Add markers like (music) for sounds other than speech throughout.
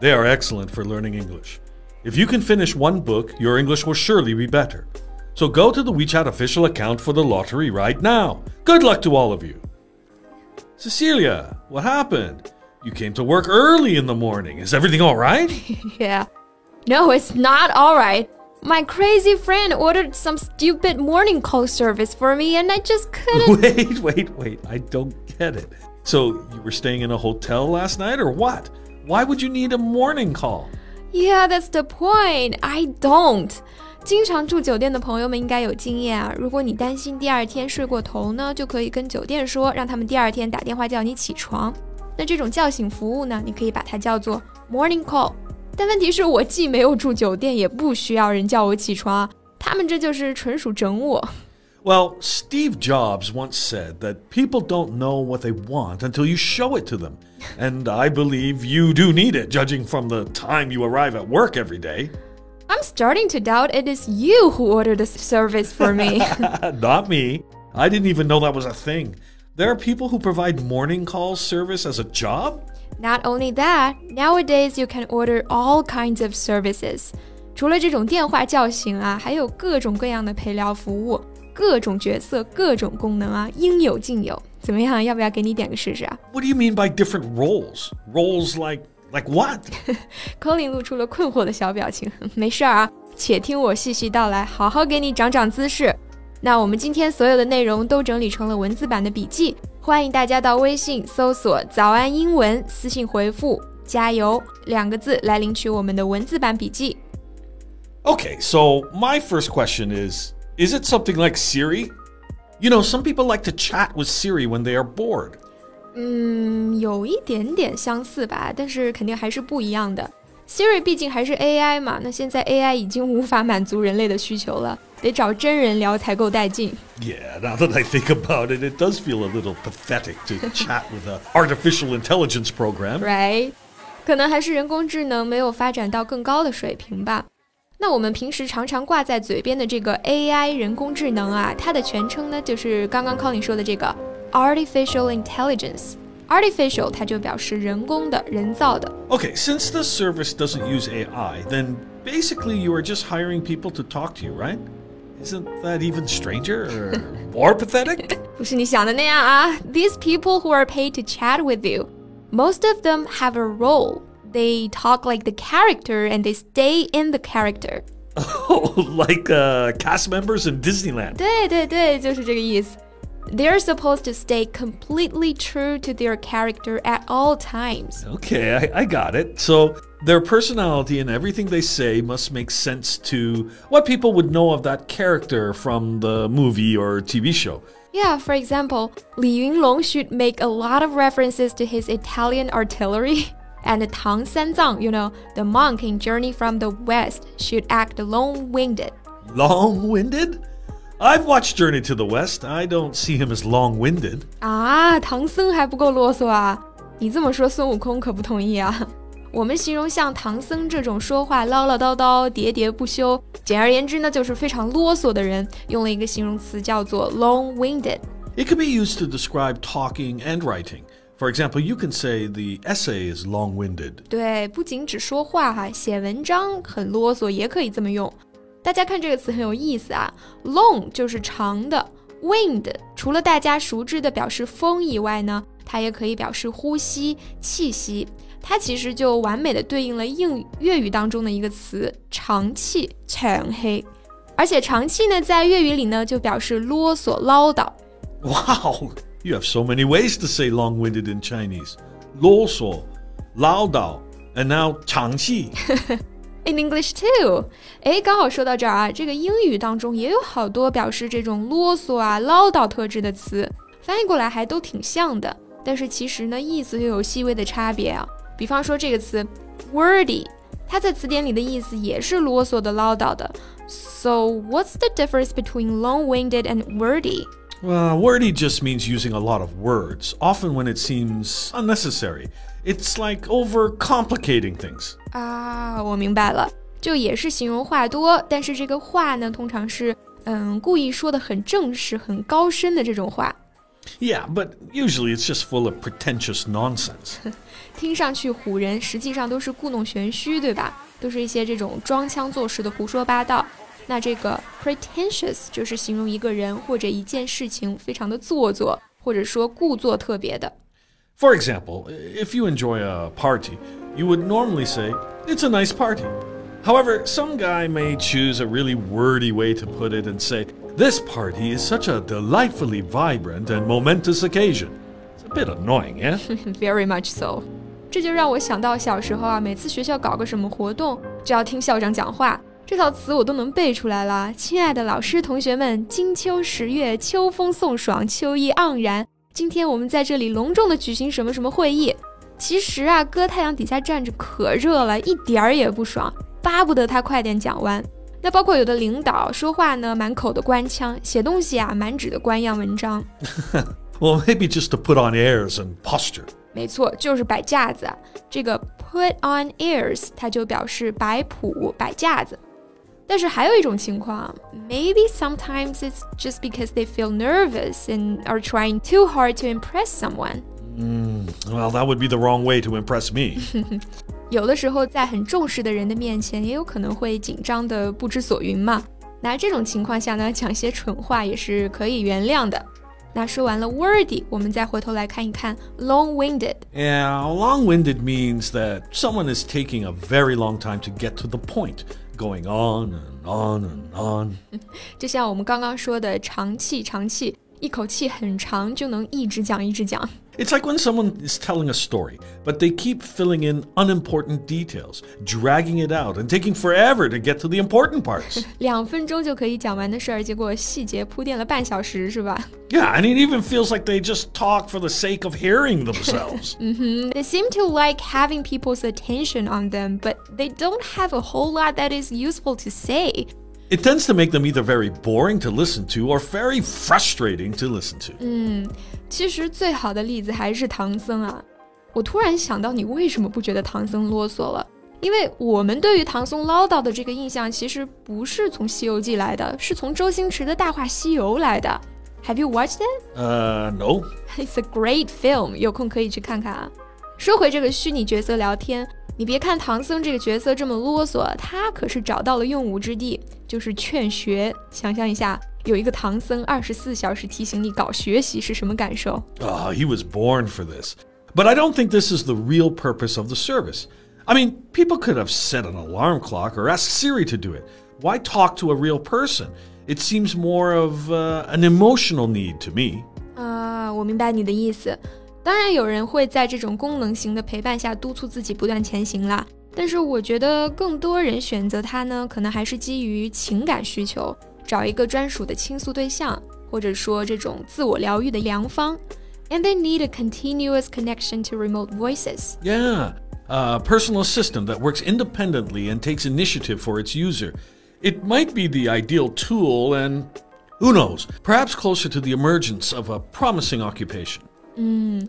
They are excellent for learning English. If you can finish one book, your English will surely be better. So go to the WeChat official account for the lottery right now. Good luck to all of you. Cecilia, what happened? You came to work early in the morning. Is everything all right? (laughs) yeah. No, it's not all right. My crazy friend ordered some stupid morning call service for me and I just couldn't. (laughs) Wait, wait, wait. I don't get it. So, you were staying in a hotel last night or what? Why would you need a morning call? Yeah, that's the point. I don't. 经常住酒店的朋友们应该有经验啊。如果你担心第二天睡过头呢，就可以跟酒店说，让他们第二天打电话叫你起床。那这种叫醒服务呢，你可以把它叫做 morning call。但问题是我既没有住酒店，也不需要人叫我起床，他们这就是纯属整我。Well, Steve Jobs once said that people don't know what they want until you show it to them. And I believe you do need it, judging from the time you arrive at work every day. I'm starting to doubt it is you who ordered the service for me. (laughs) Not me. I didn't even know that was a thing. There are people who provide morning call service as a job? Not only that, nowadays you can order all kinds of services. 除了这种电话叫醒啊，还有各种各样的陪聊服务， 各种角色、各种功能啊，应有尽有。怎么样？要不要给你点个试试啊？(laughs) What do you mean by different roles? Roles like like what? Colin 露出了困惑的小表情。没事儿啊，且听我细细道来，好好给你长长姿势。那我们今天所有的内容都整理成了文字版的笔记。欢迎大家到微信搜索“早安英文”，私信回复“加油”两个字来领取我们的文字版笔记。Okay, so my first question is Is it something like Siri? You know, some people like to chat with Siri when they are bored. 嗯，有一点点相似吧，但是肯定还是不一样的。Siri 毕竟还是 AI 嘛，那现在 AI 已经无法满足人类的需求了。得找真人聊才够带劲。Yeah, now that I think about it, it does feel a little pathetic to (laughs) chat with an artificial intelligence program. Right? 可能还是人工智能没有发展到更高的水平吧。 那我们平时常常挂在嘴边的这个 AI 人工智能啊，它的全称呢就是刚刚 Colin 说的这个 artificial intelligence。artificial 它就表示人工的、人造的。Okay, since the service doesn't use AI, then basically you are just hiring people to talk to you, right? Isn't that even stranger or (laughs) more pathetic? (laughs) 不是你想的那样啊。These people who are paid to chat with you, most of them have a role. They talk like the character and they stay in the character. Oh, (laughs) like uh, cast members in Disneyland. 对对对，就是这个意思。they're supposed to stay completely true to their character at all times. Okay, I, I, got it. So their personality and everything they say must make sense to what people would know of that character from the movie or TV show. Yeah, for example, Li Yunlong should make a lot of references to his Italian artillery. (laughs) And Tang Sanzang, you know, the monk in Journey from the West, should act long-winded. Long-winded? I've watched Journey to the West. I don't see him as long-winded. 啊，唐僧还不够啰嗦啊！你这么说，孙悟空可不同意啊。我们形容像唐僧这种说话唠唠叨叨、喋喋不休，简而言之呢，就是非常啰嗦的人，用了一个形容词叫做 long-winded。It (laughs) can be used to describe talking and writing. For example, you can say the essay is long-winded. 对，不仅只说话哈，写文章很啰嗦，也可以这么用。大家看这个词很有意思啊，long 就是长的，wind 除了大家熟知的表示风以外呢，它也可以表示呼吸、气息。它其实就完美的对应了应粤语当中的一个词长气、长黑。而且长气呢，在粤语里呢就表示啰嗦、唠叨。(laughs) Wow, you have so many ways to say long-winded in Chinese. 啰嗦、唠叨，and now 长气。(laughs) in English too。哎，刚好说到这儿啊，这个英语当中也有好多表示这种啰嗦啊、唠叨特质的词，翻译过来还都挺像的，但是其实呢，意思又有细微的差别啊。比方说这个词 wordy， 它在词典里的意思也是啰嗦的、唠叨的。So what's the difference between long-winded and wordy? Well, wordy just means using a lot of words, often when it seems unnecessary. It's like overcomplicating things. 啊，我明白了，就也是形容话多，但是这个话呢，通常是嗯故意说的很正式、很高深的这种话。Yeah, but usually it's just full of pretentious nonsense. (laughs) 听上去唬人，实际上都是故弄玄虚，对吧？都是一些这种装腔作势的胡说八道。 那这个 pretentious 就是形容一个人或者一件事情非常的做作，或者说故作特别的。For example, if you enjoy a party, you would normally say, It's a nice party. However, some guy may choose a really wordy way to put it and say, This party is such a delightfully vibrant and momentous occasion. It's a bit annoying, yeah? (laughs) Very much so. 这就让我想到小时候啊，每次学校搞个什么活动，就要听校长讲话。 这套词我都能背出来了。亲爱的老师、同学们，金秋十月，秋风送爽，秋意盎然。今天我们在这里隆重的举行什么什么会议。其实啊，搁太阳底下站着可热了，一点儿也不爽，巴不得他快点讲完。那包括有的领导说话呢，满口的官腔；写东西啊，满纸的官样文章。(laughs) well, maybe just to put on airs and posture. 没错，就是摆架子。这个 put on airs，它就表示摆谱、摆架子。但是还有一种情况，maybe sometimes it's just because they feel nervous and are trying too hard to impress someone. Mm, well, that would be the wrong way to impress me. (laughs) 有的时候在很重视的人的面前，也有可能会紧张的不知所云嘛。那这种情况下呢，讲些蠢话也是可以原谅的。那说完了 wordy，我们再回头来看一看 long-winded。Yeah, long-winded means that someone is taking a very long time to get to the point, Going on and on and on. (laughs) 就像我们刚刚说的长气长气，一口气很长就能一直讲一直讲。It's like when someone is telling a story, but they keep filling in unimportant details, dragging it out, and taking forever to get to the important parts. (laughs) 两分钟就可以讲完的事儿，结果细节铺垫了半小时，是吧？Yeah, and it even feels like they just talk for the sake of hearing themselves. (laughs) mm-hmm. They seem to like having people's attention on them, but they don't have a whole lot that is useful to say. It tends to make them either very boring to listen to or very frustrating to listen to. 嗯，其实最好的例子还是唐僧啊。我突然想到，你为什么不觉得唐僧啰嗦了？因为我们对于唐僧唠叨的这个印象，其实不是从《西游记》来的，是从周星驰的《大话西游》来的。Have you watched it? Uh, no. It's a great film. 有空可以去看看啊。说回这个虚拟角色聊天。你别看唐僧这个角色这么啰嗦，他可是找到了用武之地， 就是劝学。想象一下，有一个唐僧二十四小时提醒你搞学习是什么感受？Ah, he was born for this. But I don't think this is the real purpose of the service. I mean, people could have set an alarm clock or asked Siri to do it. Why talk to a real person? It seems more of uh, an emotional need to me. 啊，我明白你的意思。当然，有人会在这种功能型的陪伴下督促自己不断前行啦。但是，我觉得更多人选择它呢，可能还是基于情感需求，找一个专属的倾诉对象，或者说这种自我疗愈的良方。And they need a continuous connection to remote voices. Yeah, a personal assistant that works independently and takes initiative for its user. It might be the ideal tool, and who knows, perhaps closer to the emergence of a promising occupation. 嗯，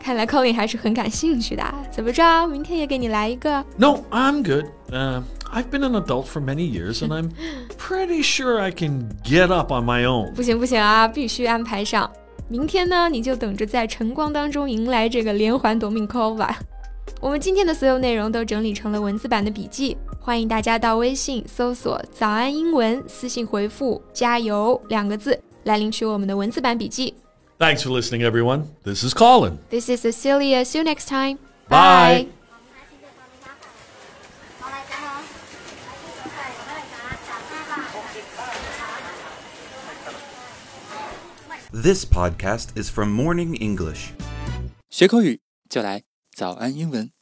看来 Colin 还是很感兴趣的。怎么着，明天也给你来一个？No, I'm good. Uh, I've been an adult for many years, and I'm pretty sure I can get up on my own. 不行不行啊，必须安排上。明天呢，你就等着在晨光当中迎来这个连环夺命 call 吧。我们今天的所有内容都整理成了文字版的笔记，欢迎大家到微信搜索“早安英文”，私信回复“加油”两个字来领取我们的文字版笔记。Thanks for listening, everyone. This is Colin. This is Cecilia. See you next time. Bye. This podcast is from Morning English. 学口语就来早安英文。